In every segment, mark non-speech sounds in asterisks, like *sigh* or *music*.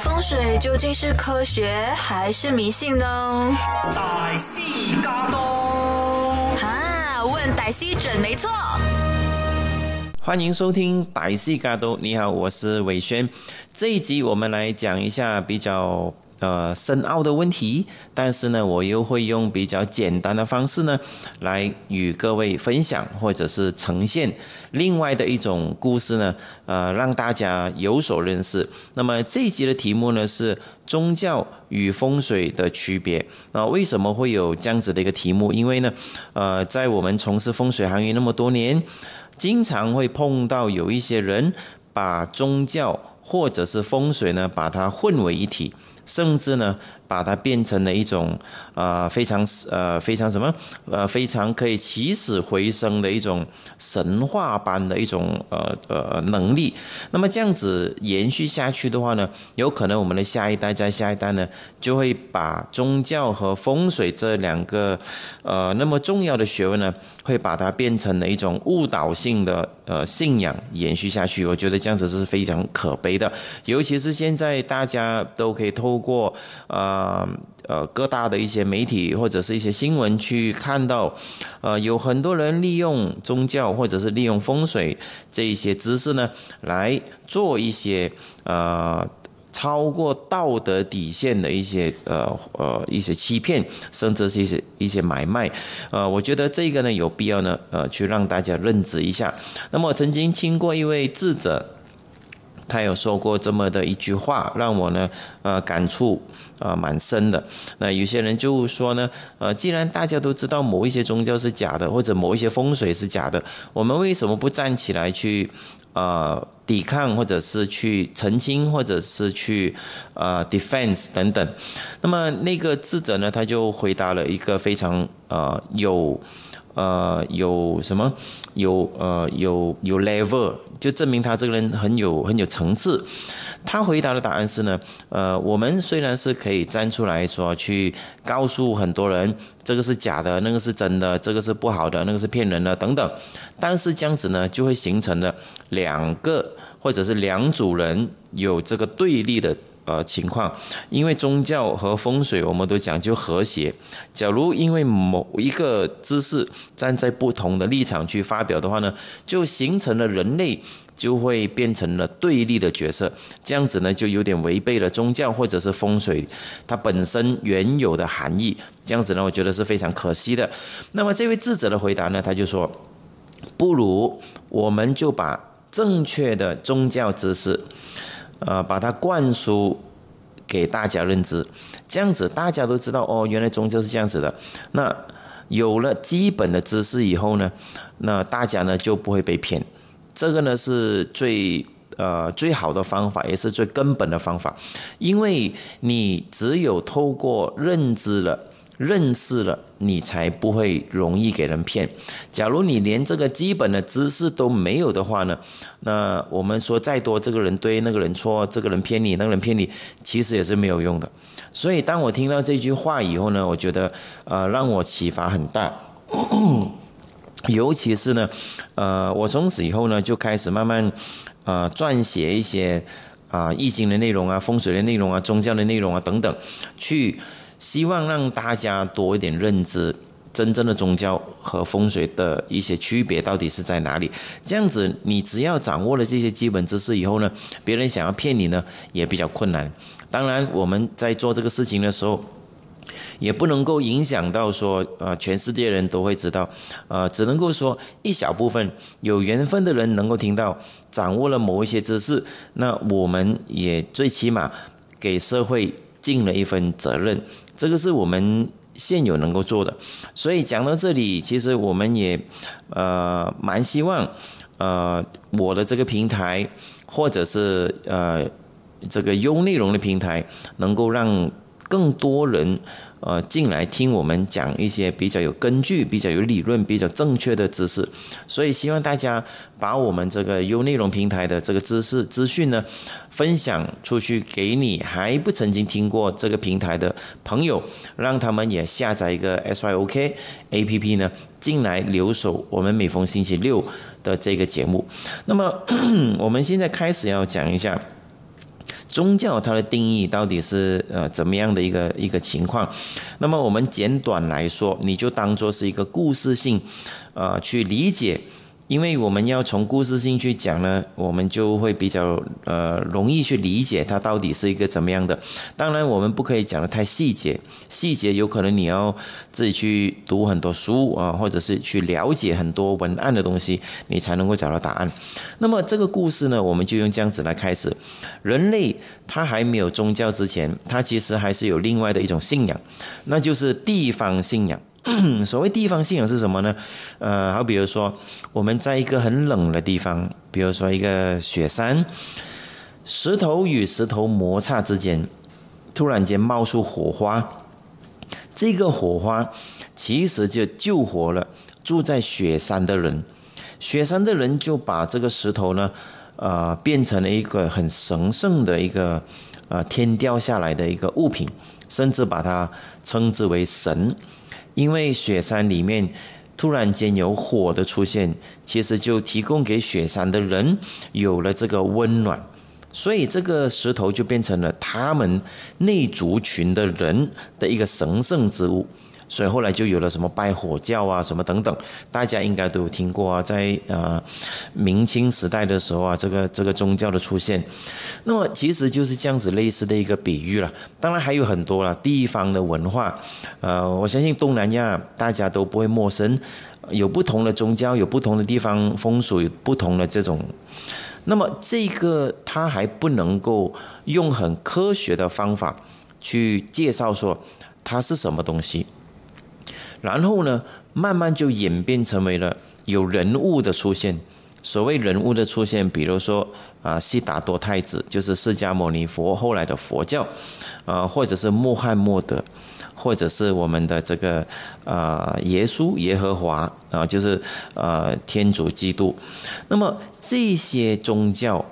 风水究竟是科学还是迷信呢？大师驾到，哈，问歹西准没错。欢迎收听歹戏嘎多，你好，我是伟轩。这一集我们来讲一下比较呃深奥的问题，但是呢，我又会用比较简单的方式呢，来与各位分享或者是呈现另外的一种故事呢，呃，让大家有所认识。那么这一集的题目呢是宗教与风水的区别。那为什么会有这样子的一个题目？因为呢，呃，在我们从事风水行业那么多年。经常会碰到有一些人把宗教或者是风水呢，把它混为一体，甚至呢。把它变成了一种啊非常呃非常什么呃非常可以起死回生的一种神话般的一种呃呃能力。那么这样子延续下去的话呢，有可能我们的下一代在下一代呢，就会把宗教和风水这两个呃那么重要的学问呢，会把它变成了一种误导性的呃信仰延续下去。我觉得这样子是非常可悲的，尤其是现在大家都可以透过啊。啊，呃，各大的一些媒体或者是一些新闻去看到，呃，有很多人利用宗教或者是利用风水这一些知识呢，来做一些呃超过道德底线的一些呃呃一些欺骗，甚至是一些一些买卖。呃，我觉得这个呢有必要呢，呃，去让大家认知一下。那么，曾经听过一位智者。他有说过这么的一句话，让我呢，呃，感触啊蛮深的。那有些人就说呢，呃，既然大家都知道某一些宗教是假的，或者某一些风水是假的，我们为什么不站起来去，呃，抵抗，或者是去澄清，或者是去，呃，defense 等等？那么那个智者呢，他就回答了一个非常呃有。呃，有什么？有呃，有有 level，就证明他这个人很有很有层次。他回答的答案是呢，呃，我们虽然是可以站出来说去告诉很多人这个是假的，那个是真的，这个是不好的，那个是骗人的等等，但是这样子呢，就会形成了两个或者是两组人有这个对立的。呃，情况，因为宗教和风水，我们都讲究和谐。假如因为某一个知识站在不同的立场去发表的话呢，就形成了人类就会变成了对立的角色。这样子呢，就有点违背了宗教或者是风水它本身原有的含义。这样子呢，我觉得是非常可惜的。那么这位智者的回答呢，他就说，不如我们就把正确的宗教知识。呃，把它灌输给大家认知，这样子大家都知道哦，原来宗教是这样子的。那有了基本的知识以后呢，那大家呢就不会被骗。这个呢是最呃最好的方法，也是最根本的方法，因为你只有透过认知了。认识了，你才不会容易给人骗。假如你连这个基本的知识都没有的话呢，那我们说再多，这个人对，那个人错，这个人骗你，那个人骗你，其实也是没有用的。所以，当我听到这句话以后呢，我觉得呃，让我启发很大。尤其是呢，呃，我从此以后呢，就开始慢慢呃撰写一些啊易经的内容啊、风水的内容啊、宗教的内容啊等等，去。希望让大家多一点认知，真正的宗教和风水的一些区别到底是在哪里？这样子，你只要掌握了这些基本知识以后呢，别人想要骗你呢，也比较困难。当然，我们在做这个事情的时候，也不能够影响到说，呃，全世界人都会知道，呃，只能够说一小部分有缘分的人能够听到，掌握了某一些知识，那我们也最起码给社会尽了一份责任。这个是我们现有能够做的，所以讲到这里，其实我们也呃蛮希望呃我的这个平台或者是呃这个优内容的平台，能够让更多人。呃，进来听我们讲一些比较有根据、比较有理论、比较正确的知识，所以希望大家把我们这个优内容平台的这个知识资讯呢，分享出去给你还不曾经听过这个平台的朋友，让他们也下载一个 SYOK A P P 呢，进来留守我们每逢星期六的这个节目。那么 *clears throat* 我们现在开始要讲一下宗教它的定义到底是呃怎么样的一个一个情况？那么我们简短来说，你就当做是一个故事性，呃，去理解。因为我们要从故事性去讲呢，我们就会比较呃容易去理解它到底是一个怎么样的。当然，我们不可以讲的太细节，细节有可能你要自己去读很多书啊，或者是去了解很多文案的东西，你才能够找到答案。那么这个故事呢，我们就用这样子来开始。人类他还没有宗教之前，他其实还是有另外的一种信仰，那就是地方信仰。*clears throat* 所谓地方信仰是什么呢？呃，好，比如说我们在一个很冷的地方，比如说一个雪山，石头与石头摩擦之间，突然间冒出火花，这个火花其实就救活了住在雪山的人，雪山的人就把这个石头呢，呃，变成了一个很神圣的一个呃天掉下来的一个物品，甚至把它称之为神。因为雪山里面突然间有火的出现，其实就提供给雪山的人有了这个温暖，所以这个石头就变成了他们内族群的人的一个神圣之物。所以后来就有了什么拜火教啊，什么等等，大家应该都有听过啊。在呃明清时代的时候啊，这个这个宗教的出现，那么其实就是这样子类似的一个比喻了。当然还有很多了地方的文化，呃，我相信东南亚大家都不会陌生，有不同的宗教，有不同的地方风俗，不同的这种。那么这个它还不能够用很科学的方法去介绍说它是什么东西。然后呢，慢慢就演变成为了有人物的出现。所谓人物的出现，比如说啊，悉达多太子就是释迦牟尼佛后来的佛教，啊，或者是穆罕默德，或者是我们的这个啊耶稣耶和华啊，就是呃天主基督。那么这些宗教，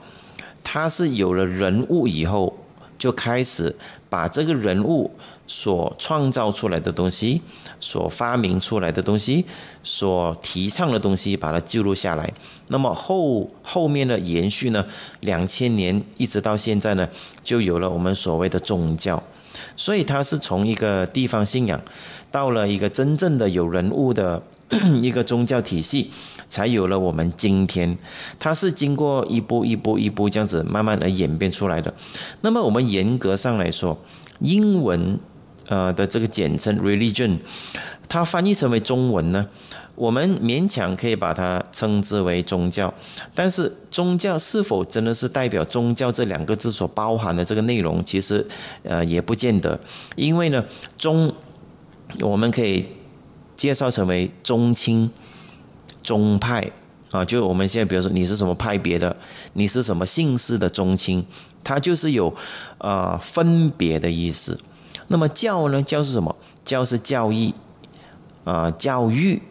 它是有了人物以后，就开始把这个人物。所创造出来的东西，所发明出来的东西，所提倡的东西，把它记录下来。那么后后面的延续呢？两千年一直到现在呢，就有了我们所谓的宗教。所以它是从一个地方信仰，到了一个真正的有人物的 *clears throat* 一个宗教体系，才有了我们今天。它是经过一步一步一步这样子慢慢的演变出来的。那么我们严格上来说，英文。呃的这个简称 religion，它翻译成为中文呢，我们勉强可以把它称之为宗教。但是宗教是否真的是代表宗教这两个字所包含的这个内容，其实呃也不见得。因为呢，宗我们可以介绍成为宗亲、宗派啊，就我们现在比如说你是什么派别的，你是什么姓氏的宗亲，它就是有呃分别的意思。那么教呢？教是什么？教是教义，啊，教育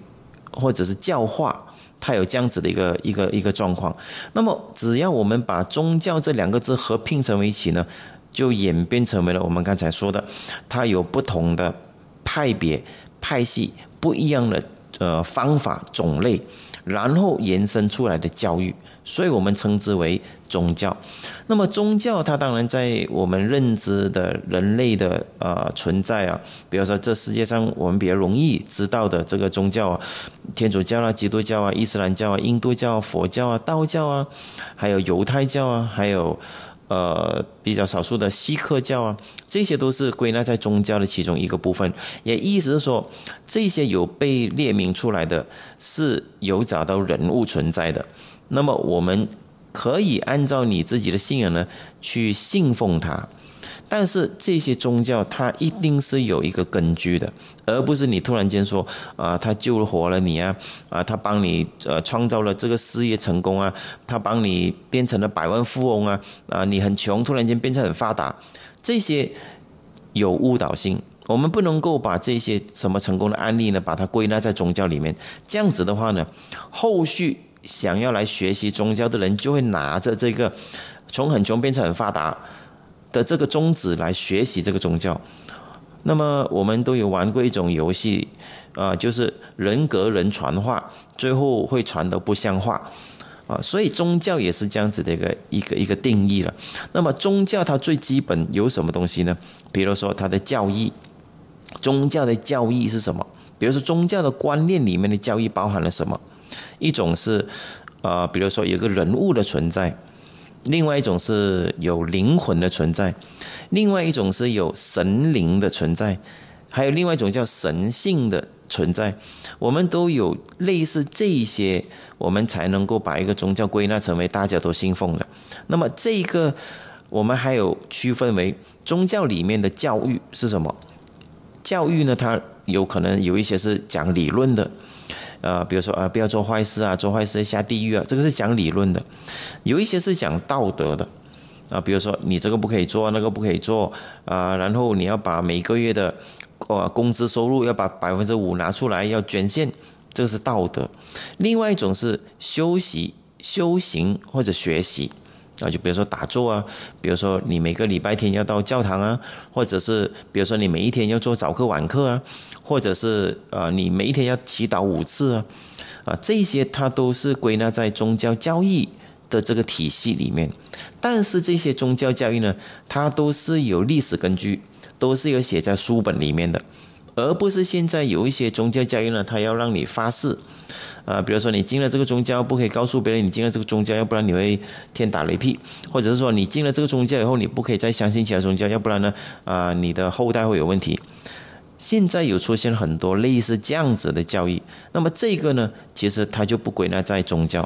或者是教化，它有这样子的一个一个一个状况。那么只要我们把宗教这两个字合拼成为一起呢，就演变成为了我们刚才说的，它有不同的派别、派系，不一样的呃方法种类。然后延伸出来的教育，所以我们称之为宗教。那么宗教它当然在我们认知的人类的呃存在啊，比如说这世界上我们比较容易知道的这个宗教啊，天主教啊、基督教啊、伊斯兰教啊、印度教啊、佛教啊、道教啊，还有犹太教啊，还有。呃，比较少数的锡克教啊，这些都是归纳在宗教的其中一个部分。也意思是说，这些有被列明出来的，是有找到人物存在的。那么，我们可以按照你自己的信仰呢，去信奉它。但是这些宗教它一定是有一个根据的，而不是你突然间说啊，他救活了你啊，啊，他帮你呃创造了这个事业成功啊，他帮你变成了百万富翁啊，啊，你很穷突然间变成很发达，这些有误导性。我们不能够把这些什么成功的案例呢，把它归纳在宗教里面。这样子的话呢，后续想要来学习宗教的人就会拿着这个从很穷变成很发达。的这个宗旨来学习这个宗教，那么我们都有玩过一种游戏，啊，就是人格人传话，最后会传得不像话，啊，所以宗教也是这样子的一个一个一个定义了。那么宗教它最基本有什么东西呢？比如说它的教义，宗教的教义是什么？比如说宗教的观念里面的教义包含了什么？一种是，呃，比如说有个人物的存在；另外一种是有灵魂的存在；另外一种是有神灵的存在；还有另外一种叫神性的存在。我们都有类似这一些，我们才能够把一个宗教归纳成为大家都信奉的。那么这个，我们还有区分为宗教里面的教育是什么？教育呢，它有可能有一些是讲理论的。呃，比如说啊，不要做坏事啊，做坏事下地狱啊，这个是讲理论的；有一些是讲道德的，啊，比如说你这个不可以做，那个不可以做啊，然后你要把每个月的呃工资收入要把百分之五拿出来要捐献，这个是道德。另外一种是休息、修行或者学习啊，就比如说打坐啊，比如说你每个礼拜天要到教堂啊，或者是比如说你每一天要做早课晚课啊。或者是呃，你每一天要祈祷五次啊，啊，这些它都是归纳在宗教教义的这个体系里面。但是这些宗教教义呢，它都是有历史根据，都是有写在书本里面的，而不是现在有一些宗教教义呢，它要让你发誓啊，比如说你进了这个宗教，不可以告诉别人你进了这个宗教，要不然你会天打雷劈；或者是说你进了这个宗教以后，你不可以再相信其他宗教，要不然呢，啊，你的后代会有问题。现在有出现很多类似这样子的教义，那么这个呢，其实它就不归纳在宗教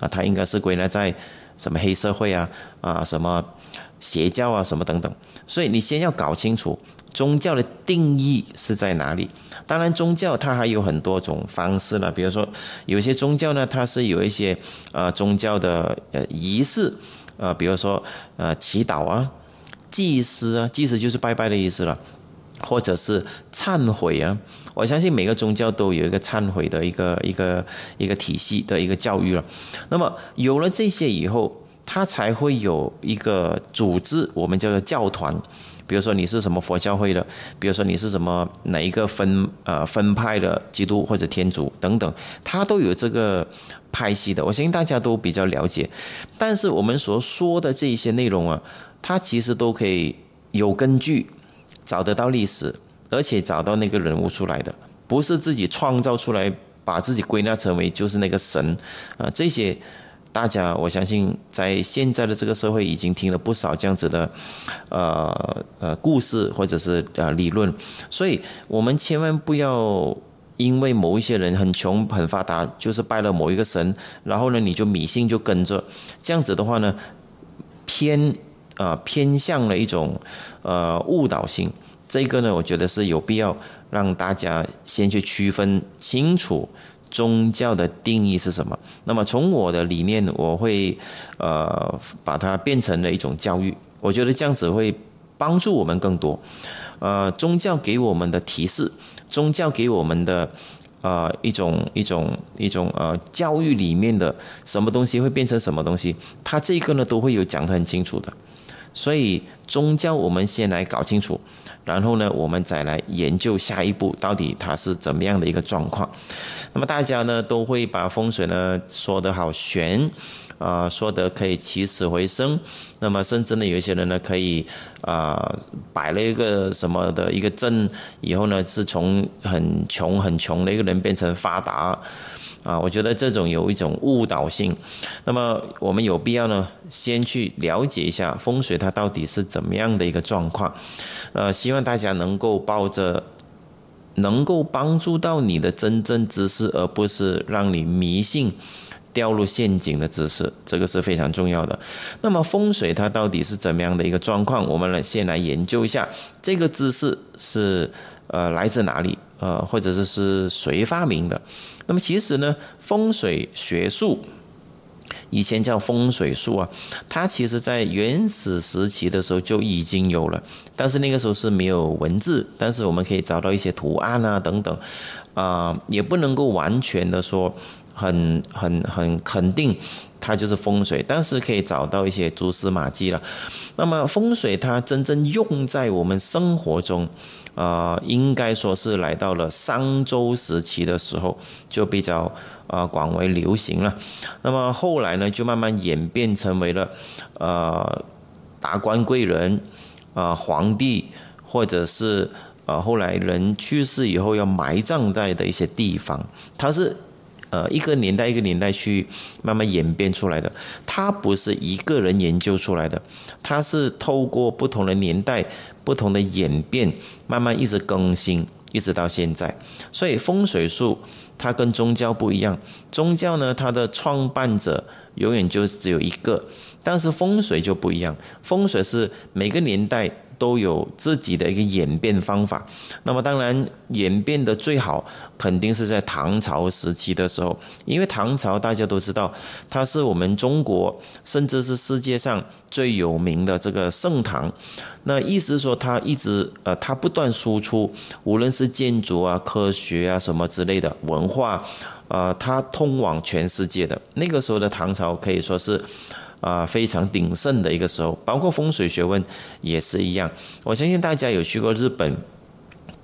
啊，它应该是归纳在什么黑社会啊啊什么邪教啊什么等等。所以你先要搞清楚宗教的定义是在哪里。当然，宗教它还有很多种方式了，比如说有些宗教呢，它是有一些呃宗教的呃仪式呃，比如说呃祈祷啊、祭司啊，祭司就是拜拜的意思了。或者是忏悔啊，我相信每个宗教都有一个忏悔的一个一个一个体系的一个教育了。那么有了这些以后，它才会有一个组织，我们叫做教团。比如说你是什么佛教会的，比如说你是什么哪一个分呃分派的基督或者天主等等，他都有这个派系的。我相信大家都比较了解。但是我们所说的这些内容啊，它其实都可以有根据。找得到历史，而且找到那个人物出来的，不是自己创造出来，把自己归纳成为就是那个神啊。这些大家我相信在现在的这个社会已经听了不少这样子的呃呃故事或者是呃理论，所以我们千万不要因为某一些人很穷很发达，就是拜了某一个神，然后呢你就迷信就跟着，这样子的话呢偏。啊，偏向了一种呃误导性，这个呢，我觉得是有必要让大家先去区分清楚宗教的定义是什么。那么从我的理念，我会呃把它变成了一种教育，我觉得这样子会帮助我们更多。呃，宗教给我们的提示，宗教给我们的呃一种一种一种呃教育里面的什么东西会变成什么东西，它这个呢都会有讲得很清楚的。所以宗教我们先来搞清楚，然后呢，我们再来研究下一步到底它是怎么样的一个状况。那么大家呢都会把风水呢说得好玄，啊，说得可以起死回生。那么甚至呢有一些人呢可以啊摆了一个什么的一个阵，以后呢是从很穷很穷的一个人变成发达。啊，我觉得这种有一种误导性，那么我们有必要呢，先去了解一下风水它到底是怎么样的一个状况，呃，希望大家能够抱着能够帮助到你的真正知识，而不是让你迷信、掉入陷阱的知识，这个是非常重要的。那么风水它到底是怎么样的一个状况？我们来先来研究一下这个知识是呃来自哪里，呃，或者是是谁发明的？那么其实呢，风水学术以前叫风水术啊，它其实在原始时期的时候就已经有了，但是那个时候是没有文字，但是我们可以找到一些图案啊等等，啊，也不能够完全的说很很很肯定。它就是风水，但是可以找到一些蛛丝马迹了。那么风水它真正用在我们生活中，啊，应该说是来到了商周时期的时候就比较啊广为流行了。那么后来呢，就慢慢演变成为了呃达官贵人啊皇帝，或者是呃后来人去世以后要埋葬在的一些地方，它是。呃，一个年代一个年代去慢慢演变出来的，它不是一个人研究出来的，它是透过不同的年代、不同的演变，慢慢一直更新，一直到现在。所以风水术它跟宗教不一样，宗教呢，它的创办者永远就只有一个，但是风水就不一样，风水是每个年代。都有自己的一个演变方法，那么当然演变的最好肯定是在唐朝时期的时候，因为唐朝大家都知道，它是我们中国甚至是世界上最有名的这个盛唐，那意思说它一直呃它不断输出，无论是建筑啊、科学啊什么之类的文化，呃它通往全世界的那个时候的唐朝可以说是。啊，非常鼎盛的一个时候，包括风水学问也是一样。我相信大家有去过日本，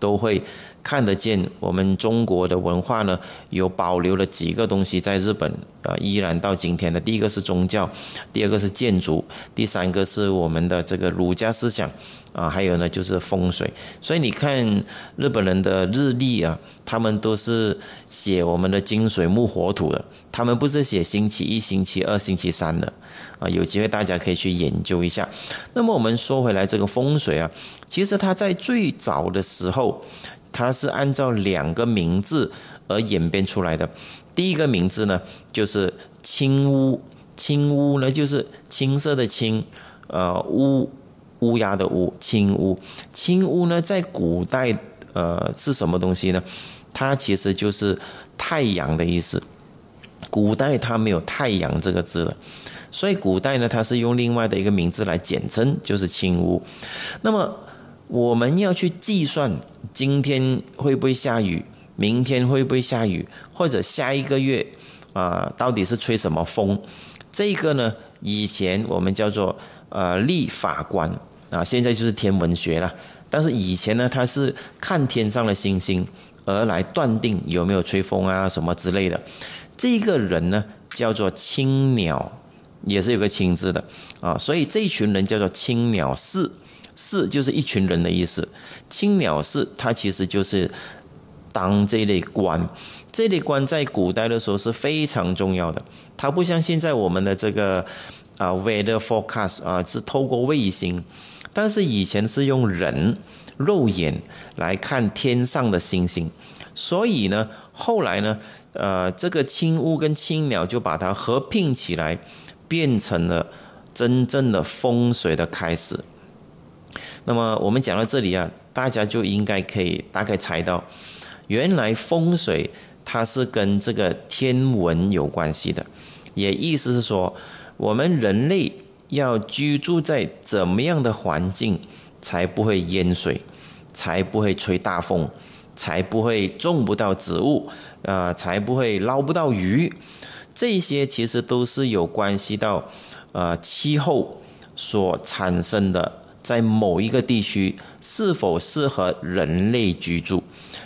都会看得见我们中国的文化呢，有保留了几个东西在日本啊，依然到今天的。第一个是宗教，第二个是建筑，第三个是我们的这个儒家思想。啊，还有呢，就是风水。所以你看日本人的日历啊，他们都是写我们的金水木火土的，他们不是写星期一、星期二、星期三的。啊，有机会大家可以去研究一下。那么我们说回来，这个风水啊，其实它在最早的时候，它是按照两个名字而演变出来的。第一个名字呢，就是青乌，青乌呢就是青色的青，呃乌。乌鸦的乌，青乌，青乌呢，在古代，呃，是什么东西呢？它其实就是太阳的意思。古代它没有太阳这个字的，所以古代呢，它是用另外的一个名字来简称，就是青乌。那么我们要去计算今天会不会下雨，明天会不会下雨，或者下一个月啊，到底是吹什么风？这个呢，以前我们叫做呃立法官。啊，现在就是天文学了。但是以前呢，他是看天上的星星而来断定有没有吹风啊什么之类的。这个人呢，叫做青鸟，也是有个青字的啊。所以这一群人叫做青鸟士，士就是一群人的意思。青鸟士他其实就是当这类官，这类官在古代的时候是非常重要的。它不像现在我们的这个啊 weather forecast 啊，是透过卫星。但是以前是用人肉眼来看天上的星星，所以呢，后来呢，呃，这个青乌跟青鸟就把它合并起来，变成了真正的风水的开始。那么我们讲到这里啊，大家就应该可以大概猜到，原来风水它是跟这个天文有关系的，也意思是说，我们人类。要居住在怎么样的环境，才不会淹水，才不会吹大风，才不会种不到植物，啊，才不会捞不到鱼。这些其实都是有关系到，呃，气候所产生的，在某一个地区是否适合人类居住。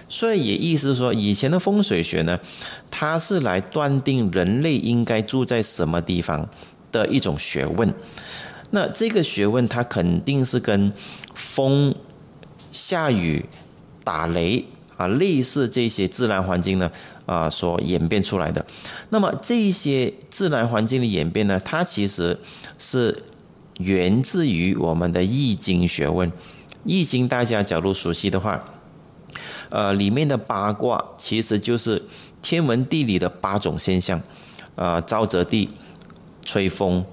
所以也意思说，以前的风水学呢，它是来断定人类应该住在什么地方。的一种学问，那这个学问它肯定是跟风、下雨、打雷啊类似这些自然环境呢啊所演变出来的。那么这些自然环境的演变呢，它其实是源自于我们的易经学问。易经大家假如熟悉的话，呃，里面的八卦其实就是天文地理的八种现象，啊，沼泽地。吹风、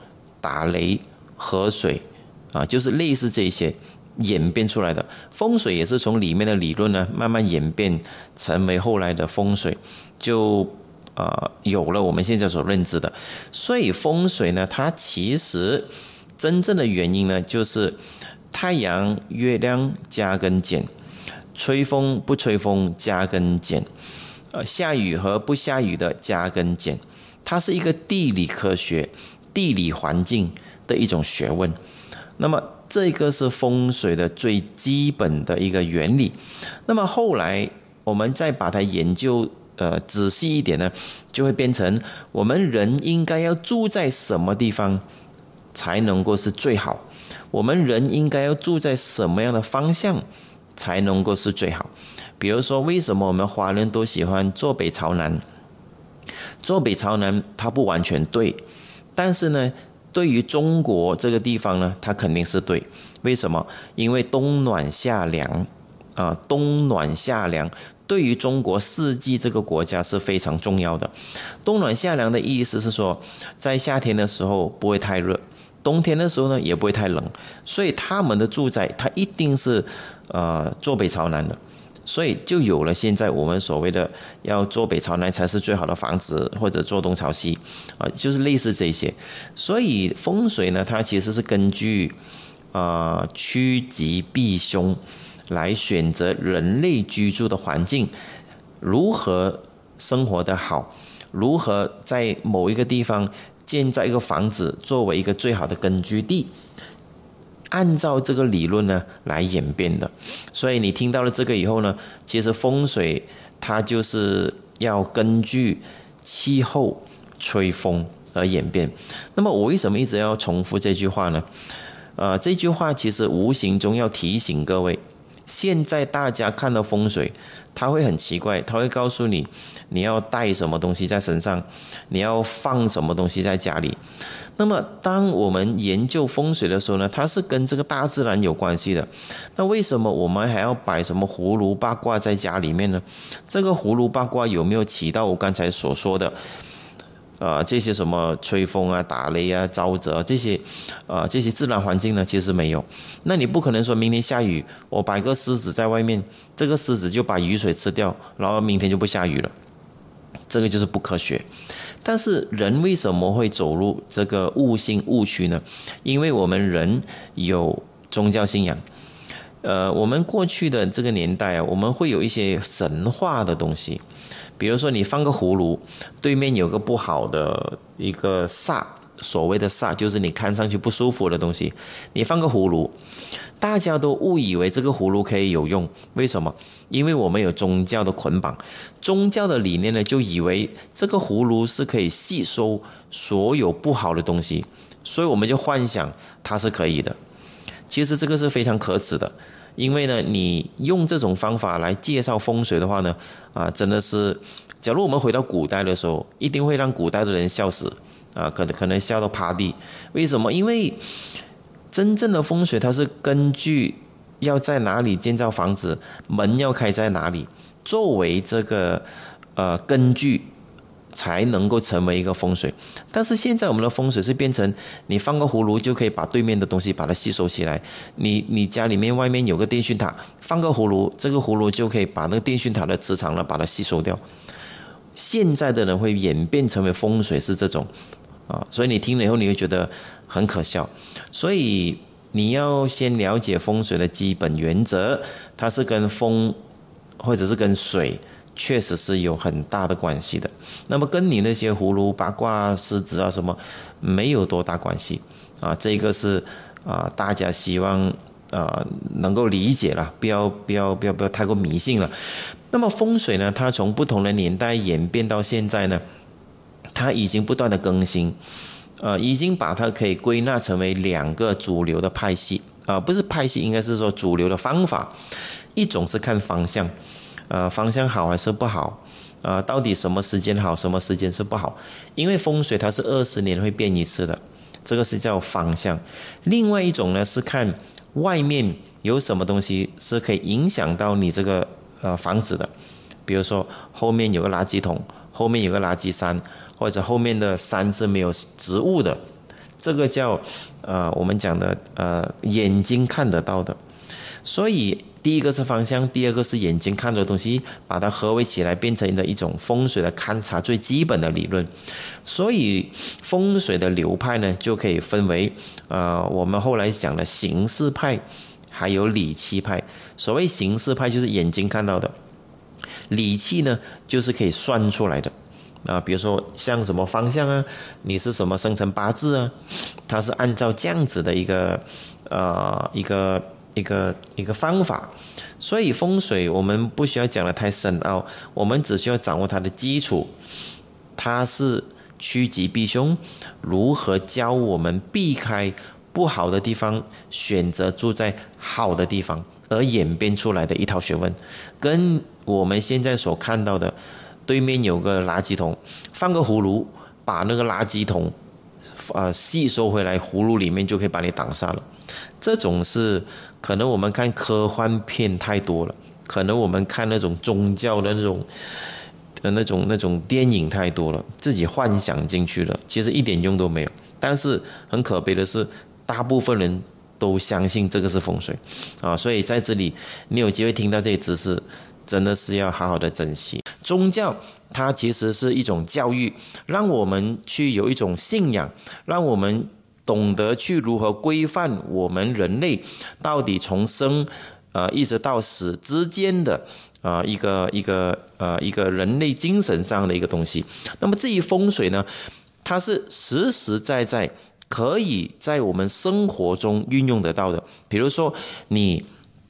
打雷、河水，啊，就是类似这些演变出来的风水，也是从里面的理论呢慢慢演变成为后来的风水，就呃有了我们现在所认知的。所以风水呢，它其实真正的原因呢，就是太阳、月亮加跟减，吹风不吹风加跟减。呃下雨和不下雨的加跟减，它是一个地理科学、地理环境的一种学问。那么这个是风水的最基本的一个原理。那么后来我们再把它研究呃仔细一点呢，就会变成我们人应该要住在什么地方才能够是最好？我们人应该要住在什么样的方向才能够是最好？比如说，为什么我们华人都喜欢坐北朝南？坐北朝南它不完全对，但是呢。对于中国这个地方呢，它肯定是对。为什么？因为冬暖夏凉啊，冬暖夏凉对于中国四季这个国家是非常重要的。冬暖夏凉的意思是说，在夏天的时候不会太热，冬天的时候呢也不会太冷，所以他们的住宅它一定是呃坐北朝南的。所以就有了现在我们所谓的要坐北朝南才是最好的房子，或者坐东朝西，啊，就是类似这些。所以风水呢，它其实是根据啊趋吉避凶来选择人类居住的环境，如何生活的好，如何在某一个地方建造一个房子作为一个最好的根据地。按照这个理论呢来演变的，所以你听到了这个以后呢，其实风水它就是要根据气候吹风而演变。那么我为什么一直要重复这句话呢？呃，这句话其实无形中要提醒各位，现在大家看到风水，他会很奇怪，他会告诉你你要带什么东西在身上，你要放什么东西在家里。那么，当我们研究风水的时候呢，它是跟这个大自然有关系的。那为什么我们还要摆什么葫芦八卦在家里面呢？这个葫芦八卦有没有起到我刚才所说的，呃，这些什么吹风啊、打雷啊、沼泽这些，呃，这些自然环境呢？其实没有。那你不可能说明天下雨，我摆个狮子在外面，这个狮子就把雨水吃掉，然后明天就不下雨了。这个就是不科学。但是人为什么会走入这个悟性误区呢？因为我们人有宗教信仰，呃，我们过去的这个年代啊，我们会有一些神话的东西，比如说你放个葫芦，对面有个不好的一个煞，所谓的煞就是你看上去不舒服的东西，你放个葫芦。大家都误以为这个葫芦可以有用，为什么？因为我们有宗教的捆绑，宗教的理念呢，就以为这个葫芦是可以吸收所有不好的东西，所以我们就幻想它是可以的。其实这个是非常可耻的，因为呢，你用这种方法来介绍风水的话呢，啊，真的是，假如我们回到古代的时候，一定会让古代的人笑死，啊，可能可能笑到趴地。为什么？因为。真正的风水，它是根据要在哪里建造房子，门要开在哪里，作为这个呃根据，才能够成为一个风水。但是现在我们的风水是变成，你放个葫芦就可以把对面的东西把它吸收起来。你你家里面外面有个电讯塔，放个葫芦，这个葫芦就可以把那个电讯塔的磁场呢把它吸收掉。现在的人会演变成为风水是这种。啊，所以你听了以后，你会觉得很可笑。所以你要先了解风水的基本原则，它是跟风或者是跟水，确实是有很大的关系的。那么跟你那些葫芦、八卦、狮子啊什么，没有多大关系。啊，这个是啊，大家希望啊能够理解了，不要不要不要不要太过迷信了。那么风水呢，它从不同的年代演变到现在呢？它已经不断的更新，呃，已经把它可以归纳成为两个主流的派系啊，不是派系，应该是说主流的方法。一种是看方向，呃，方向好还是不好，啊，到底什么时间好，什么时间是不好？因为风水它是二十年会变一次的，这个是叫方向。另外一种呢是看外面有什么东西是可以影响到你这个呃房子的，比如说后面有个垃圾桶，后面有个垃圾山。或者后面的山是没有植物的，这个叫呃我们讲的呃眼睛看得到的，所以第一个是方向，第二个是眼睛看的东西，把它合为起来变成了一种风水的勘察最基本的理论。所以风水的流派呢，就可以分为呃我们后来讲的形式派，还有理气派。所谓形式派就是眼睛看到的，理气呢，就是可以算出来的。啊，比如说像什么方向啊，你是什么生辰八字啊，它是按照这样子的一个呃一个一个一个方法。所以风水我们不需要讲的太深奥，我们只需要掌握它的基础。它是趋吉避凶，如何教我们避开不好的地方，选择住在好的地方，而演变出来的一套学问，跟我们现在所看到的。对面有个垃圾桶，放个葫芦，把那个垃圾桶，呃，吸收回来，葫芦里面就可以把你挡煞了。这种是可能我们看科幻片太多了，可能我们看那种宗教的那种，呃，那种那种电影太多了，自己幻想进去了，其实一点用都没有。但是很可悲的是，大部分人都相信这个是风水，啊，所以在这里你有机会听到这些知识。真的是要好好的珍惜宗教，它其实是一种教育，让我们去有一种信仰，让我们懂得去如何规范我们人类到底从生呃一直到死之间的啊一个一个呃一个人类精神上的一个东西。那么至于风水呢，它是实实在在可以在我们生活中运用得到的。比如说，你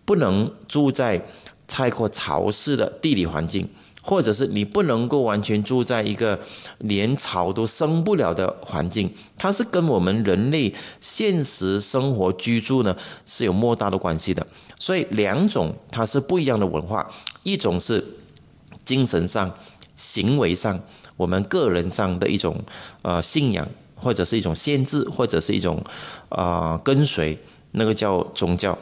不能住在。太过潮湿的地理环境，或者是你不能够完全住在一个连草都生不了的环境，它是跟我们人类现实生活居住呢是有莫大的关系的。所以两种它是不一样的文化，一种是精神上、行为上，我们个人上的一种呃信仰，或者是一种限制，或者是一种啊跟随，那个叫宗教。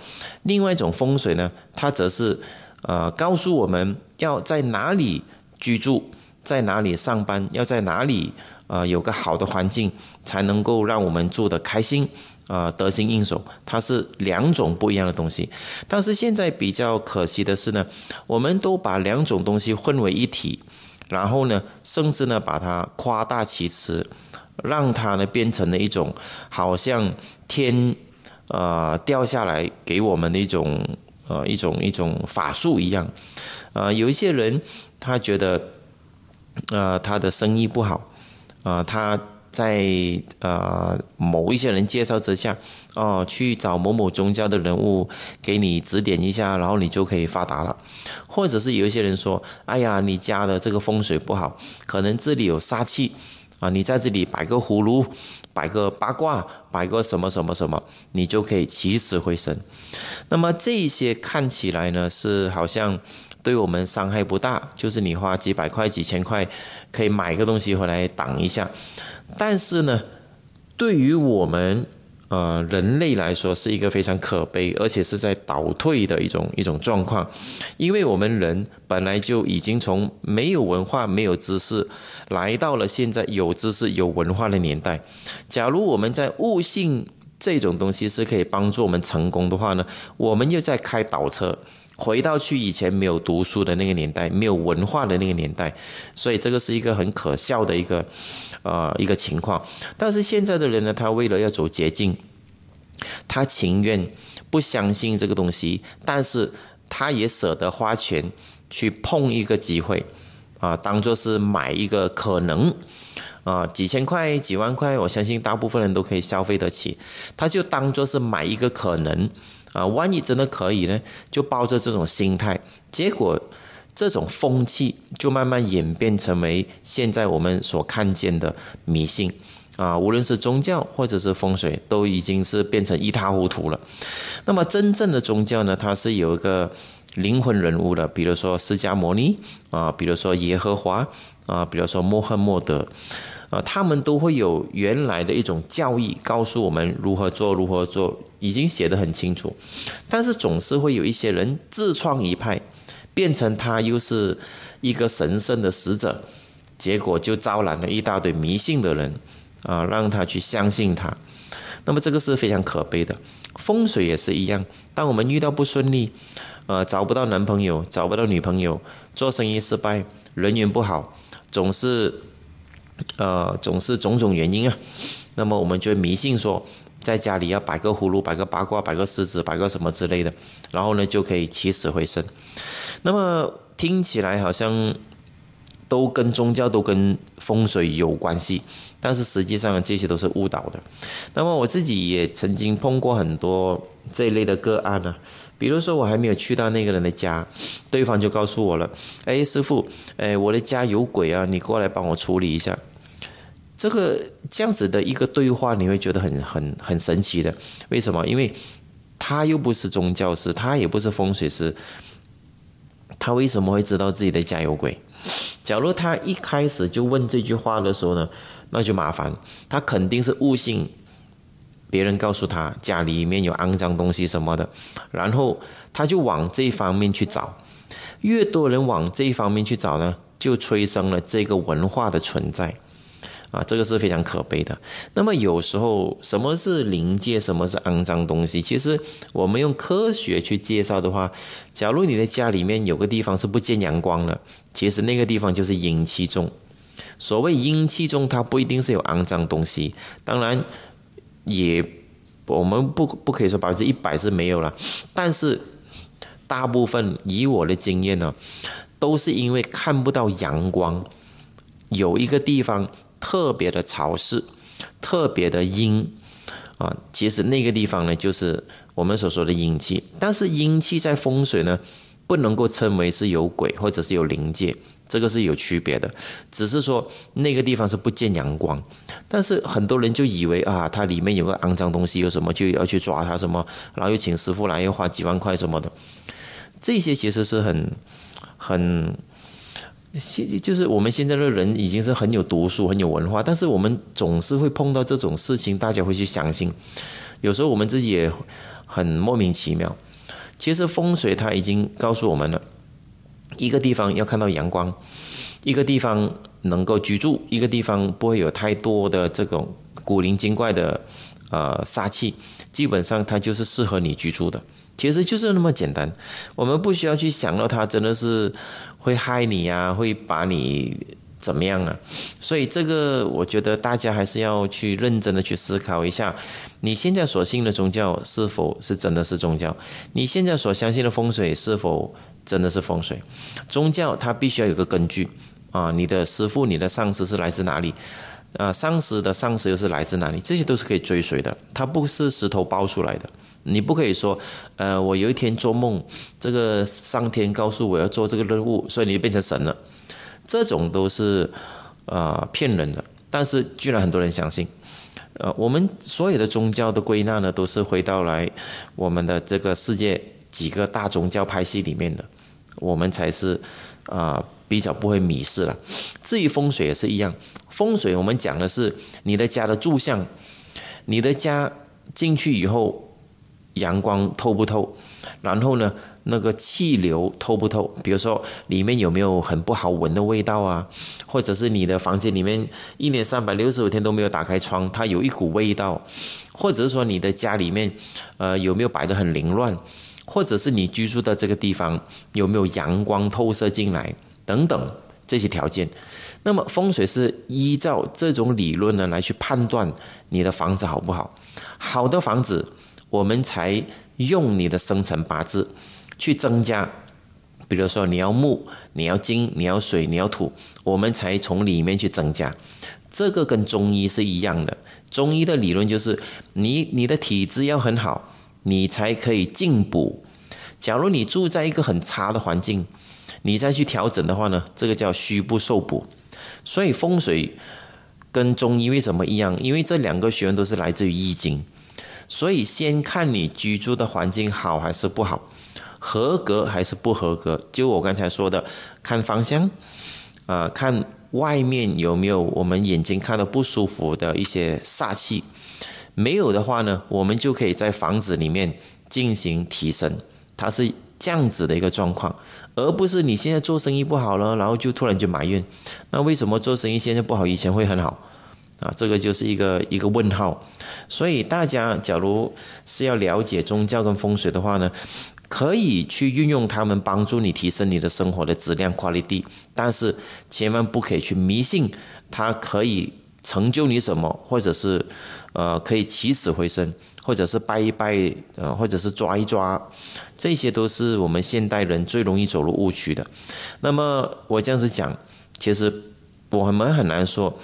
另外一种风水呢，它则是。呃，告诉我们要在哪里居住，在哪里上班，要在哪里呃有个好的环境，才能够让我们住得开心，啊，得心应手。它是两种不一样的东西。但是现在比较可惜的是呢，我们都把两种东西混为一体，然后呢，甚至呢把它夸大其词，让它呢变成了一种好像天呃掉下来给我们的一种。呃，一种一种法术一样，啊，有一些人他觉得，呃，他的生意不好，啊，他在呃某一些人介绍之下，哦，去找某某宗教的人物给你指点一下，然后你就可以发达了。或者是有一些人说，哎呀，你家的这个风水不好，可能这里有杀气，啊，你在这里摆个葫芦。摆个八卦，摆个什么什么什么，你就可以起死回生。那么这些看起来呢，是好像对我们伤害不大，就是你花几百块、几千块可以买个东西回来挡一下。但是呢，对于我们。呃，人类来说是一个非常可悲，而且是在倒退的一种一种状况，因为我们人本来就已经从没有文化、没有知识，来到了现在有知识、有文化的年代。假如我们在悟性这种东西是可以帮助我们成功的话呢，我们又在开倒车，回到去以前没有读书的那个年代、没有文化的那个年代，所以这个是一个很可笑的一个。呃，一个情况，但是现在的人呢，他为了要走捷径，他情愿不相信这个东西，但是他也舍得花钱去碰一个机会，啊，当做是买一个可能，啊，几千块、几万块，我相信大部分人都可以消费得起，他就当做是买一个可能，啊，万一真的可以呢，就抱着这种心态，结果。这种风气就慢慢演变成为现在我们所看见的迷信啊，无论是宗教或者是风水，都已经是变成一塌糊涂了。那么真正的宗教呢，它是有一个灵魂人物的，比如说释迦牟尼啊，比如说耶和华啊，比如说穆罕默德啊，他们都会有原来的一种教义，告诉我们如何做，如何做，已经写得很清楚。但是总是会有一些人自创一派。变成他又是一个神圣的使者，结果就招揽了一大堆迷信的人啊，让他去相信他。那么这个是非常可悲的。风水也是一样，当我们遇到不顺利，呃，找不到男朋友，找不到女朋友，做生意失败，人缘不好，总是呃，总是种种原因啊。那么我们就迷信说，在家里要摆个葫芦，摆个八卦，摆个狮子，摆个什么之类的，然后呢就可以起死回生。那么听起来好像都跟宗教都跟风水有关系，但是实际上这些都是误导的。那么我自己也曾经碰过很多这一类的个案呢。比如说，我还没有去到那个人的家，对方就告诉我了：“哎，师傅，哎，我的家有鬼啊，你过来帮我处理一下。”这个这样子的一个对话，你会觉得很很很神奇的。为什么？因为他又不是宗教师，他也不是风水师，他为什么会知道自己的家有鬼？假如他一开始就问这句话的时候呢，那就麻烦，他肯定是误信。别人告诉他家里面有肮脏东西什么的，然后他就往这方面去找。越多人往这方面去找呢，就催生了这个文化的存在。啊，这个是非常可悲的。那么有时候，什么是灵界，什么是肮脏东西？其实我们用科学去介绍的话，假如你的家里面有个地方是不见阳光的，其实那个地方就是阴气重。所谓阴气重，它不一定是有肮脏东西，当然。也，我们不不可以说百分之一百是没有了，但是大部分以我的经验呢，都是因为看不到阳光，有一个地方特别的潮湿，特别的阴啊，其实那个地方呢，就是我们所说的阴气。但是阴气在风水呢，不能够称为是有鬼或者是有灵界。这个是有区别的，只是说那个地方是不见阳光，但是很多人就以为啊，它里面有个肮脏东西，有什么就要去抓它什么，然后又请师傅来，又花几万块什么的，这些其实是很很现就是我们现在的人已经是很有读书、很有文化，但是我们总是会碰到这种事情，大家会去相信，有时候我们自己也很莫名其妙。其实风水它已经告诉我们了。一个地方要看到阳光，一个地方能够居住，一个地方不会有太多的这种古灵精怪的呃杀气，基本上它就是适合你居住的。其实就是那么简单，我们不需要去想到它真的是会害你呀，会把你怎么样啊？所以这个我觉得大家还是要去认真的去思考一下，你现在所信的宗教是否是真的是宗教？你现在所相信的风水是否？真的是风水，宗教它必须要有个根据啊！你的师傅、你的上司是来自哪里？啊，上司的上司又是来自哪里？这些都是可以追随的，它不是石头包出来的。你不可以说，呃，我有一天做梦，这个上天告诉我要做这个任务，所以你就变成神了。这种都是啊骗人的，但是居然很多人相信。呃，我们所有的宗教的归纳呢，都是回到来我们的这个世界几个大宗教派系里面的。我们才是啊比较不会迷失了。至于风水也是一样，风水我们讲的是你的家的住向，你的家进去以后阳光透不透，然后呢那个气流透不透？比如说里面有没有很不好闻的味道啊？或者是你的房间里面一年三百六十五天都没有打开窗，它有一股味道？或者是说你的家里面呃有没有摆得很凌乱？或者是你居住的这个地方有没有阳光透射进来等等这些条件，那么风水是依照这种理论呢来去判断你的房子好不好。好的房子，我们才用你的生辰八字去增加，比如说你要木，你要金，你要水，你要土，我们才从里面去增加。这个跟中医是一样的，中医的理论就是你你的体质要很好。你才可以进补。假如你住在一个很差的环境，你再去调整的话呢，这个叫虚不受补。所以风水跟中医为什么一样？因为这两个学问都是来自于易经。所以先看你居住的环境好还是不好，合格还是不合格。就我刚才说的，看方向，啊，看外面有没有我们眼睛看到不舒服的一些煞气。没有的话呢，我们就可以在房子里面进行提升，它是这样子的一个状况，而不是你现在做生意不好了，然后就突然就埋怨，那为什么做生意现在不好，以前会很好？啊，这个就是一个一个问号。所以大家假如是要了解宗教跟风水的话呢，可以去运用它们帮助你提升你的生活的质量 quality，但是千万不可以去迷信它可以。成就你什么，或者是，呃，可以起死回生，或者是拜一拜，呃，或者是抓一抓，这些都是我们现代人最容易走入误区的。那么我这样子讲，其实我们很难说。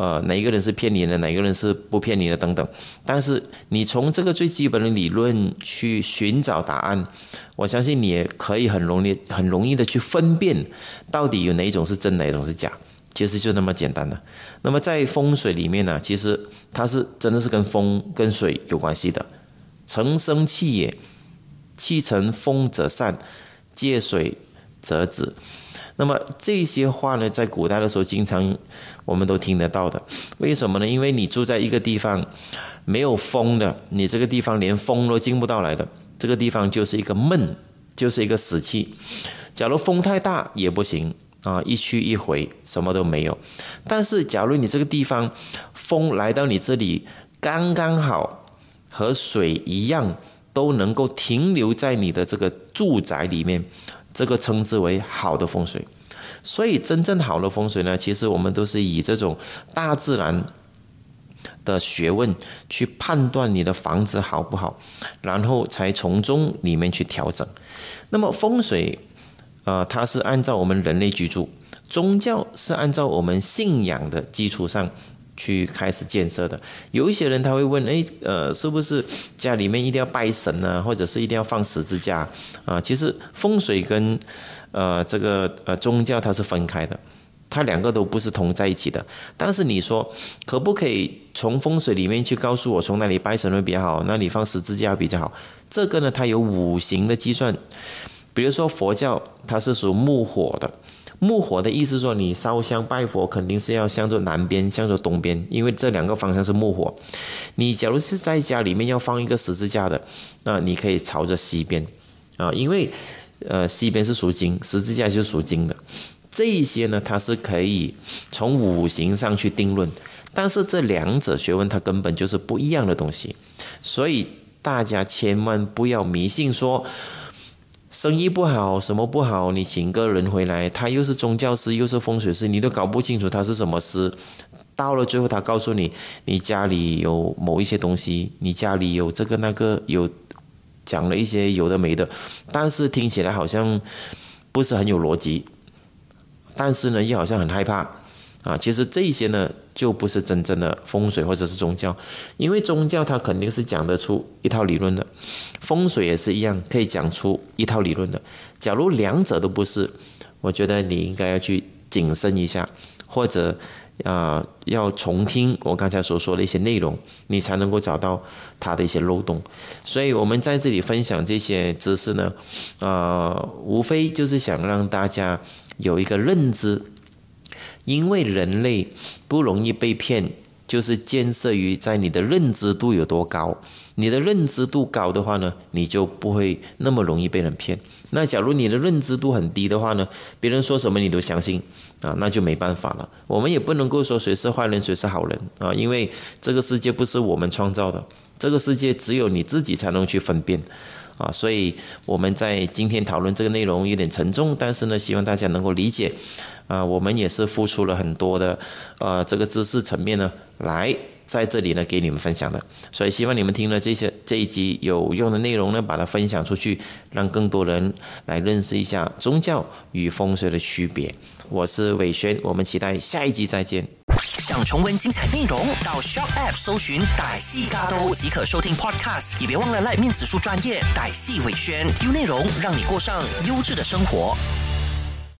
呃，哪一个人是骗你的，哪一个人是不骗你的等等。但是你从这个最基本的理论去寻找答案，我相信你也可以很容易、很容易的去分辨到底有哪一种是真，哪一种是假。其实就那么简单的。那么在风水里面呢，其实它是真的是跟风跟水有关系的。成生气也，气成风则散，借水折纸。那么这些话呢，在古代的时候，经常我们都听得到的。为什么呢？因为你住在一个地方没有风的，你这个地方连风都进不到来的，这个地方就是一个闷，就是一个死气。假如风太大也不行啊，一去一回什么都没有。但是假如你这个地方风来到你这里刚刚好，和水一样，都能够停留在你的这个住宅里面。这个称之为好的风水，所以真正好的风水呢，其实我们都是以这种大自然的学问去判断你的房子好不好，然后才从中里面去调整。那么风水，呃，它是按照我们人类居住，宗教是按照我们信仰的基础上。去开始建设的，有一些人他会问，哎，呃，是不是家里面一定要拜神呢，或者是一定要放十字架啊？其实风水跟呃这个呃宗教它是分开的，它两个都不是同在一起的。但是你说可不可以从风水里面去告诉我，从哪里拜神会比较好，哪里放十字架比较好？这个呢，它有五行的计算，比如说佛教它是属木火的。木火的意思说，你烧香拜佛肯定是要向着南边，向着东边，因为这两个方向是木火。你假如是在家里面要放一个十字架的，那你可以朝着西边啊，因为呃西边是属金，十字架就是属金的。这一些呢，它是可以从五行上去定论，但是这两者学问它根本就是不一样的东西，所以大家千万不要迷信说。生意不好，什么不好？你请个人回来，他又是宗教师，又是风水师，你都搞不清楚他是什么师。到了最后，他告诉你，你家里有某一些东西，你家里有这个那个，有讲了一些有的没的，但是听起来好像不是很有逻辑，但是呢，又好像很害怕。啊，其实这些呢，就不是真正的风水或者是宗教，因为宗教它肯定是讲得出一套理论的，风水也是一样，可以讲出一套理论的。假如两者都不是，我觉得你应该要去谨慎一下，或者啊，要重听我刚才所说的一些内容，你才能够找到它的一些漏洞。所以我们在这里分享这些知识呢，啊，无非就是想让大家有一个认知。因为人类不容易被骗，就是建设于在你的认知度有多高。你的认知度高的话呢，你就不会那么容易被人骗。那假如你的认知度很低的话呢，别人说什么你都相信啊，那就没办法了。我们也不能够说谁是坏人，谁是好人啊，因为这个世界不是我们创造的，这个世界只有你自己才能去分辨。啊，所以我们在今天讨论这个内容有点沉重，但是呢，希望大家能够理解。啊，我们也是付出了很多的，呃，这个知识层面呢，来在这里呢给你们分享的。所以希望你们听了这些这一集有用的内容呢，把它分享出去，让更多人来认识一下宗教与风水的区别。我是伟轩，我们期待下一集再见。想重温精彩内容，到 Shop App 搜寻“歹戏嘎都”即可收听 Podcast。也别忘了赖面子书专业歹戏伟轩，丢内容让你过上优质的生活。